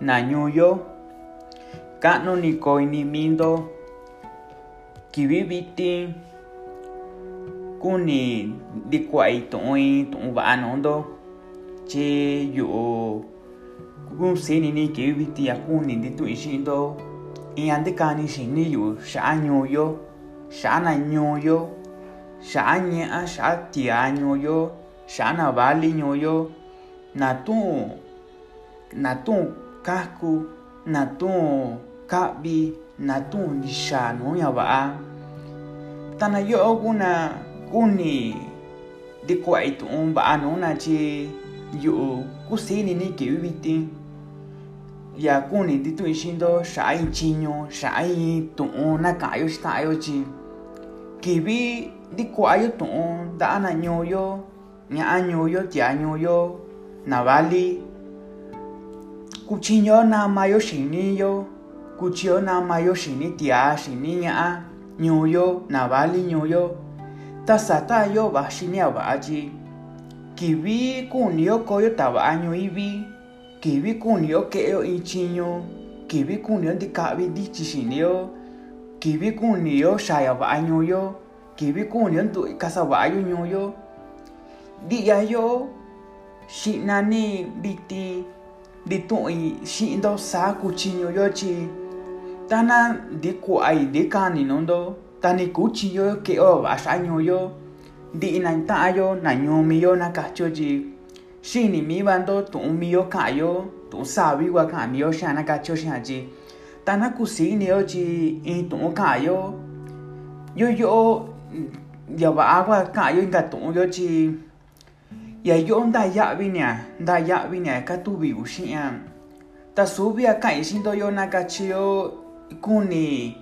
Nayuyo, Kano Nikoinimindo, Kibibiti, Kuni Dikwai Toin Tumbaanondo, Che Yo, Kunsini ni Kibibiti Akuni Dituishindo, Iandikani Shiniyu, Shanyuyo, Shananyuyo, Shanya Shatianyuyo, Shanavali Nyuyo, Natu, Natu kahku natun ka'bi natun nixaa nuuña va'a tana yo'o kuna kuni ndiku'a itu'un va'a nuuna tyi yu'u kusini-ni kivi vitin ya kuni titu'in xi'indo xa'a in chiñu xa'a in tu'un na ka'anyo xita'anyo tyi kivi ndiku'ayo tu'un nda'a na ñuuyo ña'a ñuuyo tia'a ñuuyo na vali kuchi yona mayo shiniyo kuchi yona mayo shini tia shiniya a nyuyo na vali nyuyo ta sata yo va shinia vaji kivi kunio koyo ta va nyu ibi kivi kunio keo ichinyo kivi kunio ndikavi dichi shinio kivi kunio shaya va nyuyo kivi kunio ndu kasa va nyuyo dia yo shinani biti nditu'i xi'indo saku chiñuyo chi tana ndi ku'ai ndi kaninunto ta ni kuu chiyo ke'o va'a ñuuyo ndi'i naita'ayo na ñumiyo na katyo tyi xini mivanto tu'un miyo ka'anyo tu'un savigua ka'an miyo xe'an na katyo xe'an tyi ta na kusiniyo tyi in tu'un ka'anyo yo yo'o ya va'a kua ka'anyo inka tu'unyo tyi ya yo'o nda ya'vi nia nda ya'vi nia ka tuvi u xi'a ta suvi a ka'in xindo yo na yo kuni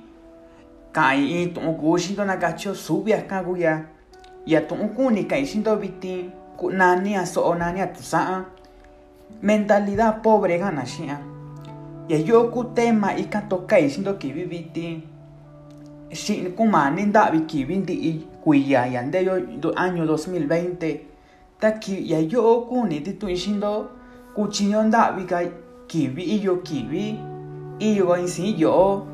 ka'in iin tu'un kuu xindo na kachi yo suvi a ka'an ku ya. Ya tu'un kuni ka'in xindo vitin nani a so'o nani a tusa'a mentalidad pobre ka'an na xi'a ya yo'o ku tema ikan to ka'in xindo kivi vitin xi'in kumani nda'vi kivi ndi'i kuiya ya ndeyo año 2020 taki ya yo kuni ti tu xindo kuchiño ndavi ka kivi iyo kivi iyo ka insi yo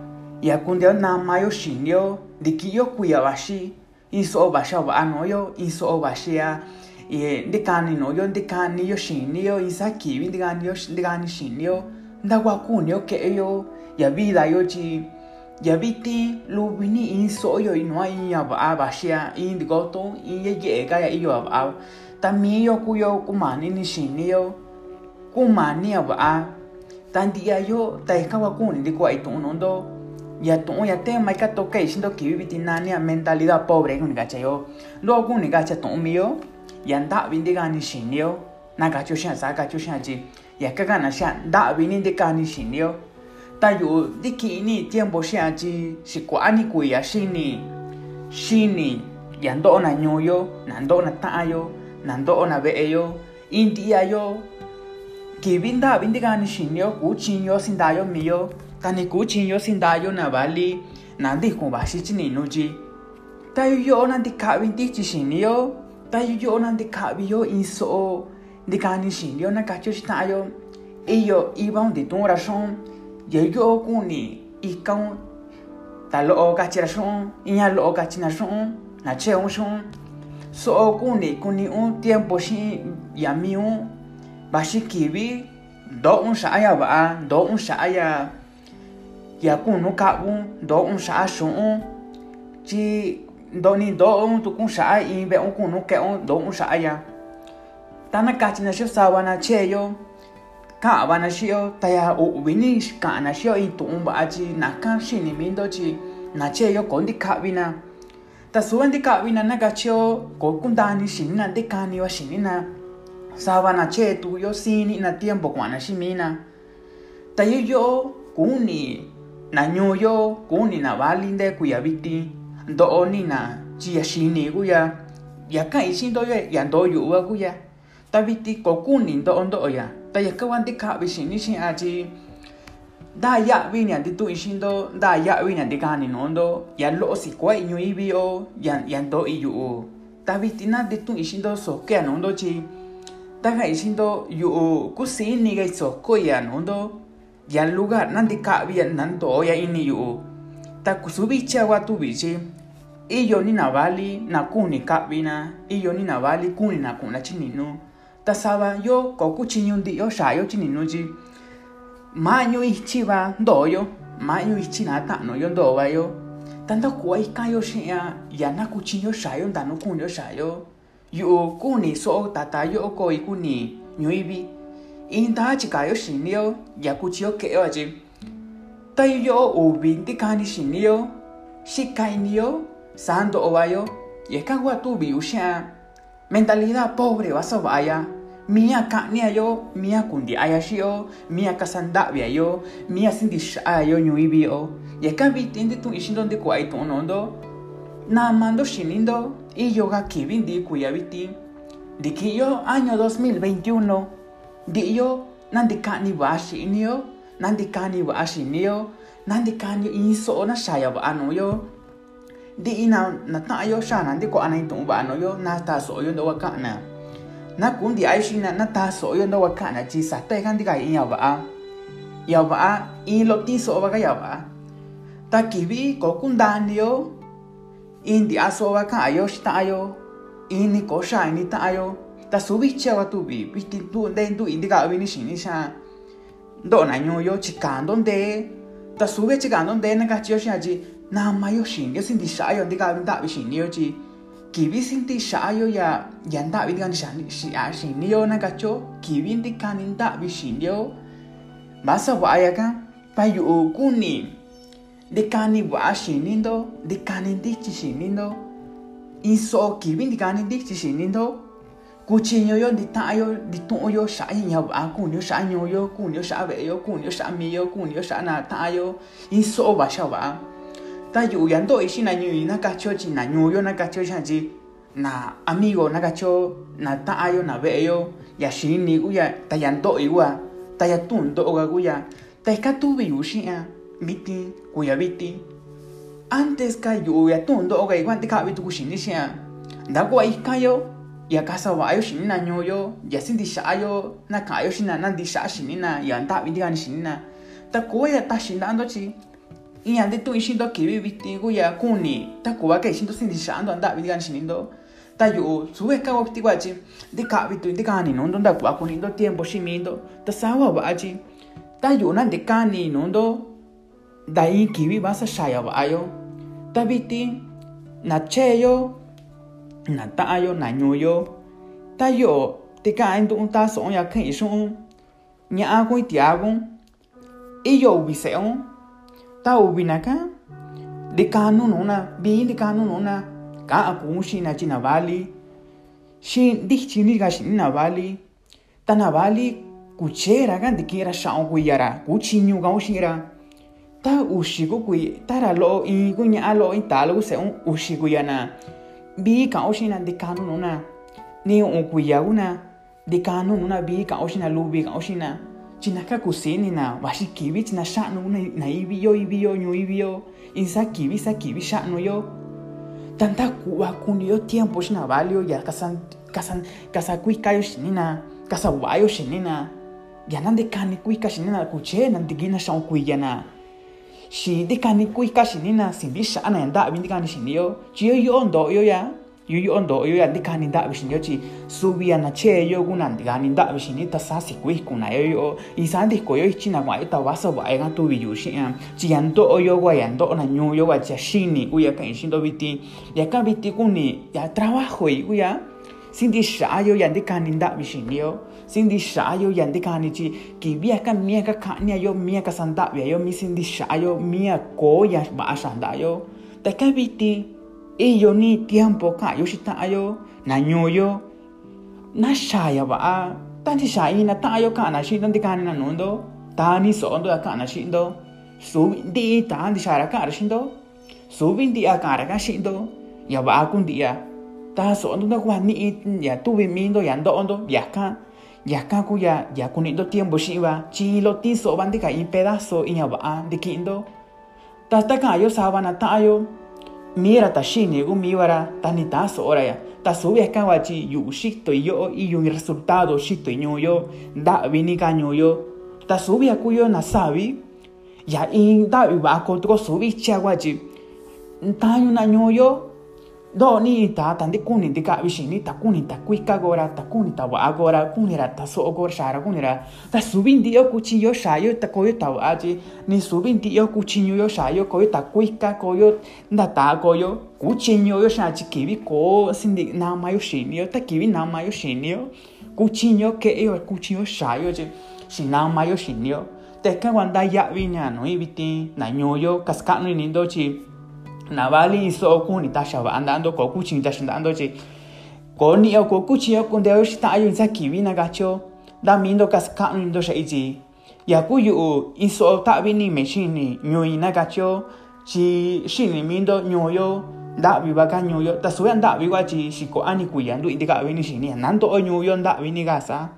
ya kundeo nama yo xinio ndiki yo kuya vaxi in so'o vaxi a va'a nuuyo in so'o vaxi a ntikani nuuyo ntikaniyo xiniyo in sa kivi ntikaniyo ntikani xiniyo ntakua kuniyo ke'eyo ya vidayo tyi ya viti luvini in so'oyo inua in ya va'a vaxi a in ntikoto in yeye'e ka ya iyo a va'a. tami yo kuyo kumani ni xini yo kumani ya va'a tanti'a yo ta ika kua di kua'i tu'un nondo, ya tu'un ya tema ika tokei xindo kivi vitinania mentalidad pobre kuni kachayo lo kuni kacha tu'un miyo ya bindi ntikani ya ni ya ya yo na katyio xi'a sa katyio ya tyi yaka kana xi'a nda'vi ni ntikani ta yo ta yu'u ntiki'ini tiempo xi'a tyi xikua'ani kuiya xini xini ya ndo'o na ñuu yo na ndo'o na ta'an nando onave'eyo inti'yayo kivi ndavi ntikani xiniyo kuu chiño sindayo miyo. Ta ni kuu chiño sindayo na vali nantikun vaxi chininuyi ta yuyo'o nantika'vi ntichi xiniyo ta yo nantika'viyo in so'o ntikani xiniyo na katyiyo xita'anyo iyo ivaun nditu'un raxu'un ya yuyo'o kuni ikaun. Ta lo'o kachira xu'un iña lo'o kachina xu'un na che'un So oh, kuni kuni un tiempo shi yami un bashi kibi do un shaya ba do un shaya ya kunu ka un do un shaya shun chi do ni do un tu kun shaya in be un kunu ke un do un shaya tana kachi na shi sawana che yo ka bana shi yo taya u wini ka na shi yo in tu un ba chi na kan shi ni mindo chi na che yo kondi ka bina tasuwa ndikavina na kachiyo kokundani xinina ndikaniwa xinina savana chetu yo sini ina tiempo kuana ximina ta yeyo kuni na ñuyo kuni na vali ndekuya viti ndo'o nina chiya xini kuya yaka ixi ndoyo ya ndoo yu'va kuya ta viti kokuni ndo'o ndo'o ya ta yaka kua ndikavi xini xi'a chi nda ya'vi ña ndituꞌinxi ndo nda ya'vi ña ndikani nuu ndo ya lo'o sikue'ñu ivi o ya, ya ndo iyu'u ta viti na ndituꞌinxi ndo soke a nuu ndo tyi ta ka'inxi ndo yu'u kusiini ka isokoi a nuu ndo ya lugar na ndika'vi ya nandoo ya ini yu'u. Ta kusuvichi a kuatuvi tyi iyo ni na vali na kuni ka'vi na iyo ni na vali kuni na kuꞌun na chininu ta sava yo kokuchiñu ndi'yo xa'a yo chininu tyi ma nyu ichi ba ndo yo ma nyu ichi na ta no yo ndo ba yo tanta kuai ka yo shi ya ya na kuchinyo sha yo kuni kuni so tata yo ko ikuni nyu ibi inta chika yo shinio ya kuchio ke yo ji tai yo ubin ti kani shinio shikai nio sando ovayo y es que tu mentalidad pobre vas a vaya miya ka'niayo miya kundi'ayaxi'o miya kasanda'viayo miya sindixa'ayo ñu'ivio yaka vitindi tun ixi ndo. Ndiku'ai tu'unondo namando xinindo iyoga kivi ndi kuya vitin ndiki'yo año 2021 ndi'yo nandika'ni va'a xi'inio nandika'ni va'a xinio nandika'ni in so'o naxaya va'a nuyo ndi'i nata'ayo xa nandiku'a naitu'un va'a nuyo nataso'oyo ndo wa ka'na na kundi aishina na taso oyo ndo wakana chisa taikandi kai in yaba a yaba a in lo tiso oba ka yaba ta kibi ko kundani yo in di aso oba ka ayo shita ayo in ni ko sha ni ta ayo ta subi chewa tu bi piti tu den tu indi ka abini shini sha ndo na nyo yo chikando nde ta sube chikando nde na ka chiyo sha ji na ma yo shin yo sin di sha yo ndi ka abini ta bi shin yo ji kibisinti sha'ayo ya yandabi gan shinio nakacho, kibinti kanindabi shinio masa wa'ayaka payukuni de kani wa'a shinindo de kani ndichi shinindo iso kibinti kani ndichi shinindo kuchiñoyo ndita'anyo nditu'unyo sha'a ña va'a kuniyo sha'a ñuyo kuniyo sha'a mi kuniyo sha'a miyo kuniyo na nata'anyo in so'o va'a xa ba tayuyando'oi xinañu'i nakatyo tyi na ñuuyo nakatyo xa'an na amigo na nakatyo na ta ayo na ve yo ya xini kuya ta yando'oi kua ta yatundo'oka kuya ta ikatuviyu xi'a vitin kuya vitin antes ka yu'u yatundo'okai kua ntika'vi tuku xini xi'a ntaku'a ikayo yaka sava'ayo xini na ñuuyo ya sin di sha ayo na ka'anyo xina na na di sha shi ni na ya nta'vi ni na ta koo ya taxi nta'anto chi y ande tu ishindo kivi viti kuya kuni ta kuva ke ishindo sindishando anda vidigan shinindo tayuu tsuveka wakti kuachi de kavi tu de kani nondo da kuwa kunindo tiempo shimindo ta sa va wachi ta yu'u nan de kani nondo da in kivi basa xaya va'a yo ta viti na cheyo na taayo, na ñuyo ta yu'u te kaendo un taso ya ken ishon nya ago tiago iyo biseon ta ubina ka di kanu nuna bi di kanu nuna ka aku shi na china bali shi di chini ga shi na bali ta na bali kuchera ga di kira sha ku yara ku chinyu ga ushira ta ushi ku ku ta ra lo i ku nya lo i ta lo se un ushi ku yana bi ka ushi na di kanu nuna ni un ku ya una di kanu nuna bi ka ushi na lu bi ka ushi na chinaka kusini na waxikivi china xa'nu na iviyo iviyo ñuu iviyo sa sakivi xa'nu yo. Ta kuni kuniyo tiempo xina valio ya kasa kasa kasakuikayo xini na kasa xini na ya nantekani kuika xini na nande gina na xa'un kuiya na. Xi kani kuika xini na sindi shana na abindi nta'vi shinio chiyo tyi yo ndo yo ya. yuyu ondo yo subi kani ndavi xini yo tyi suvi anacheyo kunanti kani ndavi xini ta saa sikuijkunayo yo y saa ntikoyo ichina yu ta wa ega tu bi yu shi ya ndo'oyo do ya ndo'ona ñuuyo kua tyi ya xini ku ya. Ka'in xindo viti yaka biti kuni ya trabajoy yu ya sintixa'ayo ya ntikani ndavi xiniyo sintixa'ayo ya ntikani tyi kiviaka miaka ka'aniayo miaka yu mi sindi sha yu miya ko ya da xandayo ta ika viti iyo ni tiempo ka yo xita'anyo nañuyo naxaya va'a tanchixa'ina ta'anyo ka'ana xi'into ndikanina nu'undo ta ni so'ondo ya ka'ana xi'into suvi ndi'i ta ndixara ka'ara xi'into suvi ndi'a ka'araka xi'into ya va'a kundi'a ta so'ondo ntakuja ni'i ya tuvi minto ya ndo'ondo yaka yaka ku ya ya kuni'into tiempo xi'in va chilo ti so'o va ndika in pedazo in ña va'a ndiki'into ta staka'anyo sava na ta'anyo mira ta shini gu miwara ta ni ta so ora ya. Ta so ya kan wachi yu shito yo y yu resultado shito yo da vini ka nyo yo. Ta subi a cuyo na sabi ya in da yu ba ko to subi cha wa どにいたたんでくにでかうしにたくにたくいかごらたくにたわごらくにらたそうごしゃらくにらたすびんでよくちよしゃよたこよたわじにすびんでよくちよしゃよこよたくいかこよだたこよくちよよしゃちきびこすんでなまよしによたきびなまよしによくちよけよくちよしゃよじしなまよしによてかわんだやびにゃのいびてなにょよかすかのにどち navali soku ni tasha andando kokuchi ni tasha andando che. Chi koni o kokuchi o kundeo shita ayu saki kivi nagacho da mindo kas kanu ndo sha ichi yakuyu iso ta vi ni me bini meshini nyoi nagacho chi shini mindo nyo yo da vi nyoyo ka nyo yo ta suya ndavi kua chi xiko ani kuya ndu ndui ndikavi ni xini nando o nyuyo ndavi ni gasa.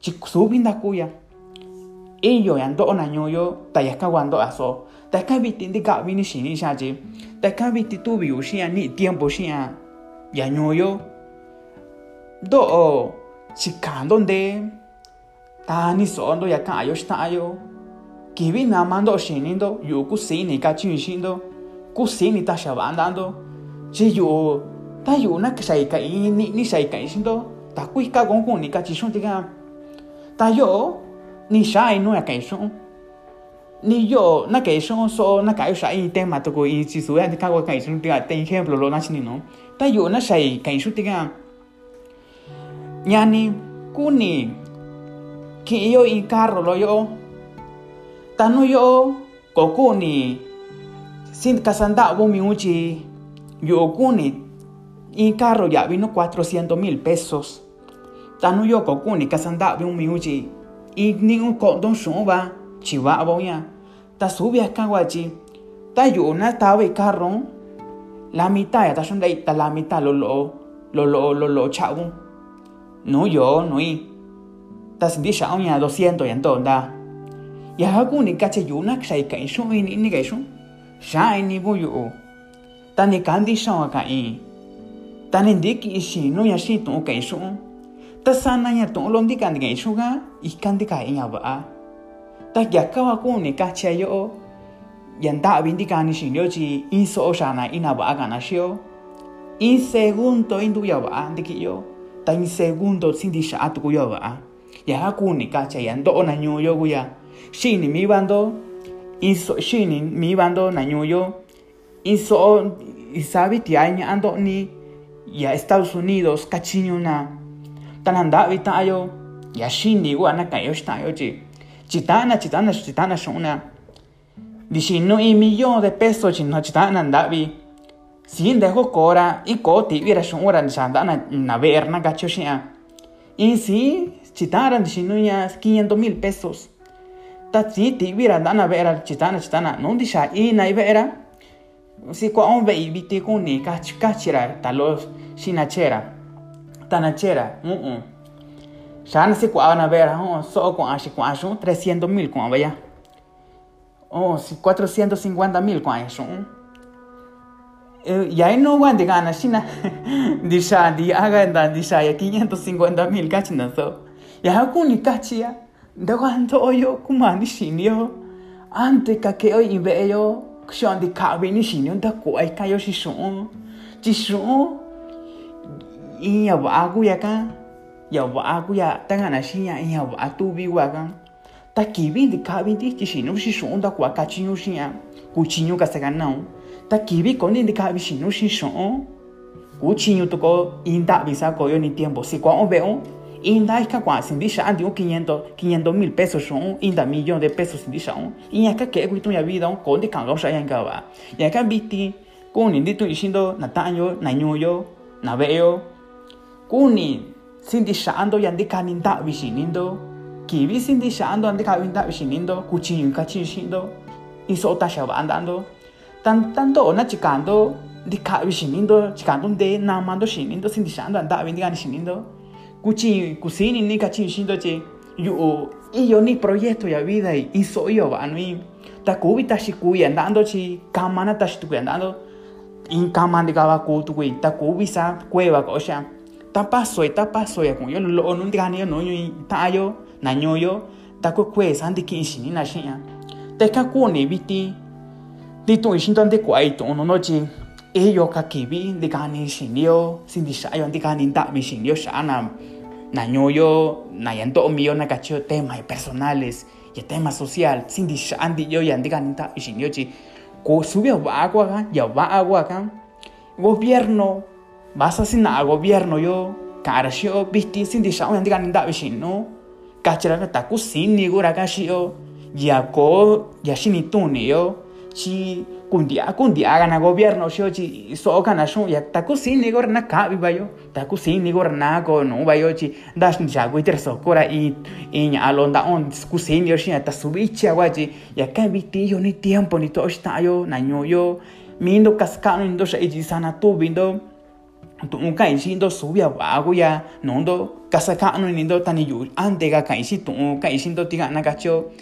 Chi subi suvi ndakuya iyo ya o na ñuyo ta yaka kua ndo'a takkan bi tindi ka bi ni shin sha je takkan bi ti tu bi yo shin ni tiempo shin ya ya nyo yo do o chikan donde ta ni so ndo ya kan ayo shita ayo ki bi na mando shin ni do yo ku sei ni ka chin shin do ku sei ni ta sha ban dan do je yo ta yo na ka sai ka ni ni sai ka shin do ta ku ka gon ku ni ka chi shun ti ka ta yo ni sai no ya ka shun ni yo na que son so na ka yo sai tema to ko i chi su ya ka shun ti ga te ejemplo lo na chi ni no ta yo na sai ka shun ti ga ñani kuni ki yo i carro lo yo tanu yo ko kuni sin kasanda bo yo kuni i carro ya vino 400 mil pesos. Tanu yo ko kuni kasanda bo mi uchi i ni un bo ya ta subia kawachi ta yuna ta be carron la mitad ya ta la lo lo lo lo lo lo chau no yo no i ta sindi shao ya 200 ya entonda ya hakuni kache yuna kshay ka ishu ni ni ga ishu sha ni bu yu. Ta ni kandi shao ka i ta ni ndiki ishi no ya shi tu ka ishu ta sana ya lo ga ikandika ya ba ta ya ka wa ku ni ka che yo yan da bin di kan ni shi yo ji in so sha na ina ba ga na shi yo in segundo in du ya ba di ki yo ta segundo sin di sha tu yo ba ya ku ni ka che yan do na nyu yo gu ya shi ni mi bando in so shi ni mi bando na nyu yo in sabe ti aña ando ni ya Estados Unidos kachiño na tan anda vita ya shi ni gu ana ka yo yo chi chitana chitana chitana shona dici no y millón de pesos chino chitana anda vi sin dejo cora y co ti vira ni sanda na na ver na gacho shia y si chitara dici no ya 500 mil pesos ta si ti vira dana vera chitana chitana no dice y na vera si qua un vei viti kuni kach kachira talos sinachera tanachera mm mm shan si qua na vera oh so qua si son 300 mil qua vaya oh si 450 mil qua son ya no van de gana sina disha di aga nda disha ya 550 mil kachina so ya hakuni kachia da cuando yo kuma ni shinio ante ka ke oi be yo xion di ka bi ni shinio da ko ai ka yo shi shon ji shon yawaa kuyatanhana xiña yawaa tuviwakan ta kivindi kavinti kixinu xi xu'un ntakua kachiñu xi'a kuchiñu kasakanaun ta kivi konti ntikavi xinu xi xu'un kuchiñu tuko in ntavi sa'a koyo ni tiempo si kua'un ve'un in nta ika kua'a sinti xa'a nti'un 500 500 mil pesos xu'un Inda millón de pesos sinti xa'un iñaka ke'e kuituña vidaun koo ntika'angaun xa'a ña inka va'a ñaka viti kuni ntitu'i xindo na ta'anyo na ñu'uyo na ve'eyo kuni sindisha ando yandika ninda bishinindo kibi sindisha ando andika winda bishinindo kuchin kachin shindo iso ta sha andando tan tanto na chikando dika bishinindo chikando de na mando shinindo sindisha ando anda windiga shinindo. Kuchi kusini ni kachi shindo che yu i yo ni proyecto ya vida y hizo yo va no y ta kubi ta shi kuya andando chi kamana ta shi tu andando in kaman de gaba ku tu kui ta kubi sa sha ta paso ta paso ya kun yo lo no diga ni no yo ta yo na nyo yo ta ko kwe san di kin shi na shi ya. Te ka ku ni bi ti di tu shin don de kwai tu no no chi e yo ka ki bi di yo sin di sha yo di ka ni da mi shi ni yo sha na na nyo yo na to mi yo na temas personales y tema social sin di sha di yo yan di ka ni ko sube agua ya va agua gobierno basa sin na gobierno yo karashi o bisti sin disha o ndiga ninda bishin no kachira ka no taku y sin ni gura kashi yo yako yashini tuni yo chi kundia kundia gana gobierno yo chi so kana y shun y no, ya taku sin ni gora na kabi bayo taku sin ni gora na ko no bayo chi dash ni so kora i iña alonda on kusin yo shin ta subichi aguachi ya kan yo ni tiempo ni to shta yo na yo mindo kaskano indo sha sana tu bindo とんかいしんどそうやわごやのんどかさかのにどたにゆあんてがかいしとんかいしんどてがなかちょ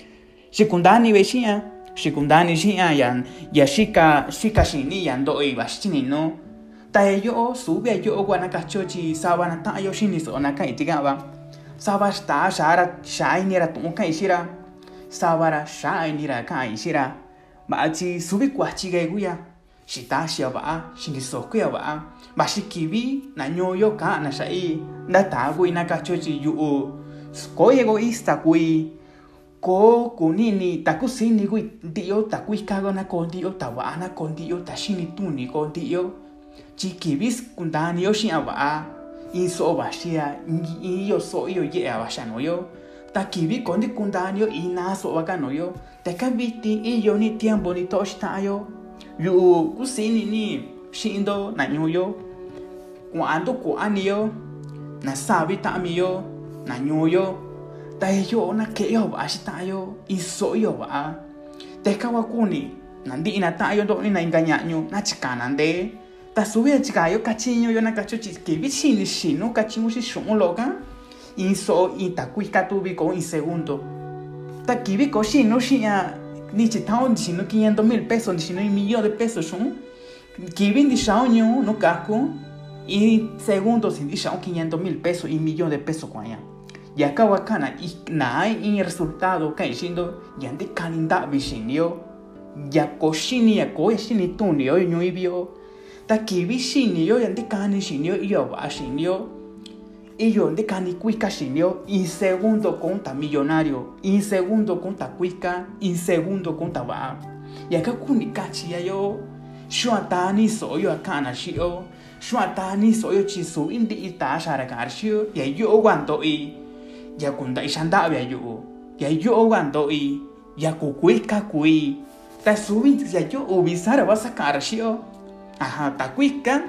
しこんだにべしやしこんだにしややんやしかしかしにやんどいわしにのたえよそうやよごなかちょちさわなたよしにそなかいてがわさわしたしゃらしゃいにらとんかいしらさわらしゃいにらかいしらまちすべこはちがいごや xitaxi ava'a xinisoku ava'a mashikibi na ñoyo ka'na xa'i Nda tagu ina kacho chi yu'u Sko yego ista kui. ko kunini taku sini kui ntiyo taku ikagona kondiyo. Ta wa a na kondiyo. Ta shini tuni kondiyo. chi kivi skundaniyo xi'an va'a in so'o vaxia in iyo so iyo ye'e avaxa nuyo ta kivi kondi kundani yo ina so'o vaka nuyo Teka viti iyo ni tiempo ni to'o xita'anyo yu ku sini ni shindo na nyuyo kuando kuaniyo na sabi tamiyo na nyuyo tayo na keyo ba shitayo isoyo ba. Teka wakuni nandi inatayo ndo ina ingañaño na chikanande ta subia chikayo kachiño yo na kacho chikivi shini shino kachiño shi shumu loka iso itakuikatu viko in segundo ta kiviko shino shi'a on shi no 500 mil pesos ni shi no un millón de pesos shon ki bi ni shao nyu no ko y segundo si di shao 500 mil pesos y millón de pesos kwa ya. Y acá wakana y na y resultado ka ishindo y ande kaninda bishinio ya koshini ya ko shini tunio y nyuibio ta kibi shini yo yande kani shinio y yo shinio y yo ande kani kuika shinio y segundo conta millonario. Y segundo conta kuika y segundo conta ba y acá kuni kachi ya yo. Shuatani so yo akana shio shuatani so yo chisu indi ita shara garshio ya yo wanto i ya kunda ishanda ya yo. Ya yo wanto i ya kukuika kui ta subi ya yo ubisara vas a sacar shio aha ta kuika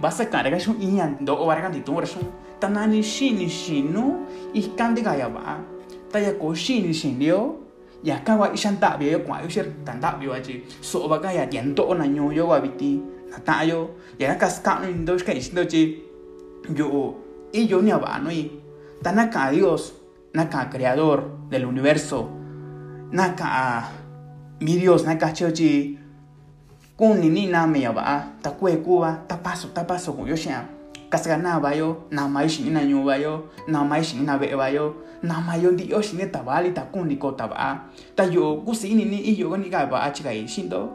vas a sacar gashu iyan do o vargan tanani shini shinu ikandi ga ya ba ta ya ko ya ishanda ya kwa yo shir tanda bi waji so ba ga ya diento na yo wa biti. Na ta yo. Ya ka ska no indo ka ishindo chi yo y yo ni ba no tanaka Dios naka creador del universo. Naka mi Dios naka chochi kun ni ni na me ya ta kuwa ta paso ta paso yo kasganabayo namaish nina nyubayo namaish nina bebayo namayo ndi yoshi ne tabali takuni ko taba ta yo kusini ni iyo ni ga ba achiga ishindo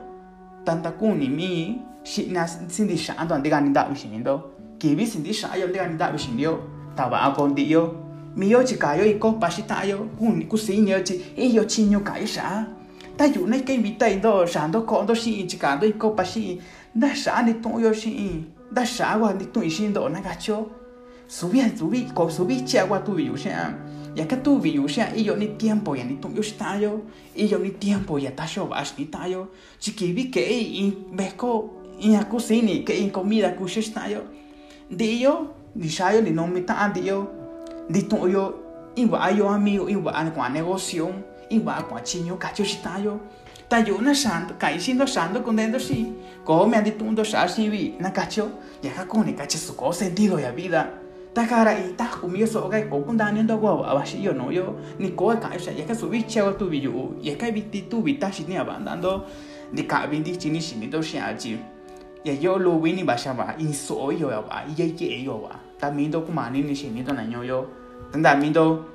tanta kuni mi shi na sindi sha ando ndiga ni da ushindo kibi sindi sha ayo ndiga ni da ushindio taba akondi yo miyo chikayo iko pashitayo kuni kusini yo chi iyo chinyo kaisha ta yo ne kai bitai do shando kondo shi chikando iko pashi na sha ni to yo shi da wa ni tu i shin do na ga cho subi subi ko subi chi agua tu bi yu sha ya que tu vi yu sha i yo ni tiempo ya ni tu yo sta yo ni tiempo ya ta sho ba shi ta yo. Chi ki bi ke i be ko i a cocini que in comida ku shi sta yo ni ni no mi ta di yo. Di tu yo i wa yo amigo i wa an kwa negocio i wa kwa chi yo ka cho shi ta yo. Ta yo na shan ka i shin do shan do con dentro shi ko me han di tu do sha shi bi na ka cho ya ko ka chi su ko sentido ya vida. Ta cara y ta comió so que con un daño do go a shi yo no yo. Ni ko ka sha ya ka su bi che tu bi yo ya ka bi ti tu bi ta shi ni abandando ni ka bi di chi ni shi ni do shi ya yo lo wi ni ba in so yo ya ba ye ye yo ba ta mi do kuma ni ni shi ni do yo. Tan da mi do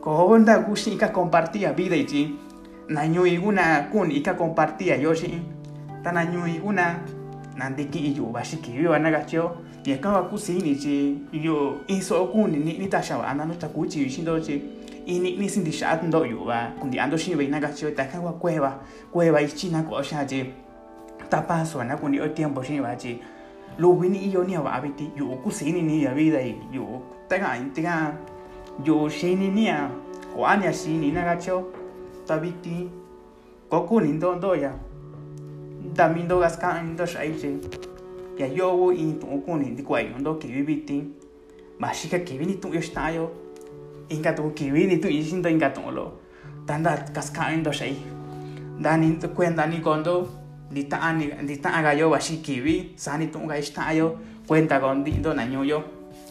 Kohonda gushi ika compartía vida ichi. Nañu iguna kun ika compartía yoshi. Tanañu iguna nandiki iyu bashiki yu anagachio. Yakawa kusini chi yu iso kun ni ni tashawa anano takuchi yushindo chi. Ini ni sindisha atndo yuwa. Kundi ando shinwe inagachio takawa cueva. Cueva ichina kosha chi. Tapaso anakuni o tiempo shinwa chi. Lubini iyo ni awabiti yu kusini ni ya vida yu. Taka intiga. Yo yo shi ni ni a ko anya shi ni na ga cho ta biti ko ku ni do do ya. Da mi do gas ka ni ya yo wo in tu ku ni di kwa yo do ki biti ma shi ka ki ni tu yo yo. Inga tu ki ni tu i shin do inga tu lo. Tanda gas ka ni do shai da ni tu cuenta ni kondo di ta ni di ta ga yo wa shi ki vi sa ni tu ga sta yo. Cuenta con di do na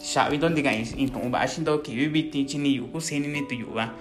샤위던 디가 인통 바신도 기위비티 진이 요구 세니네 두 요와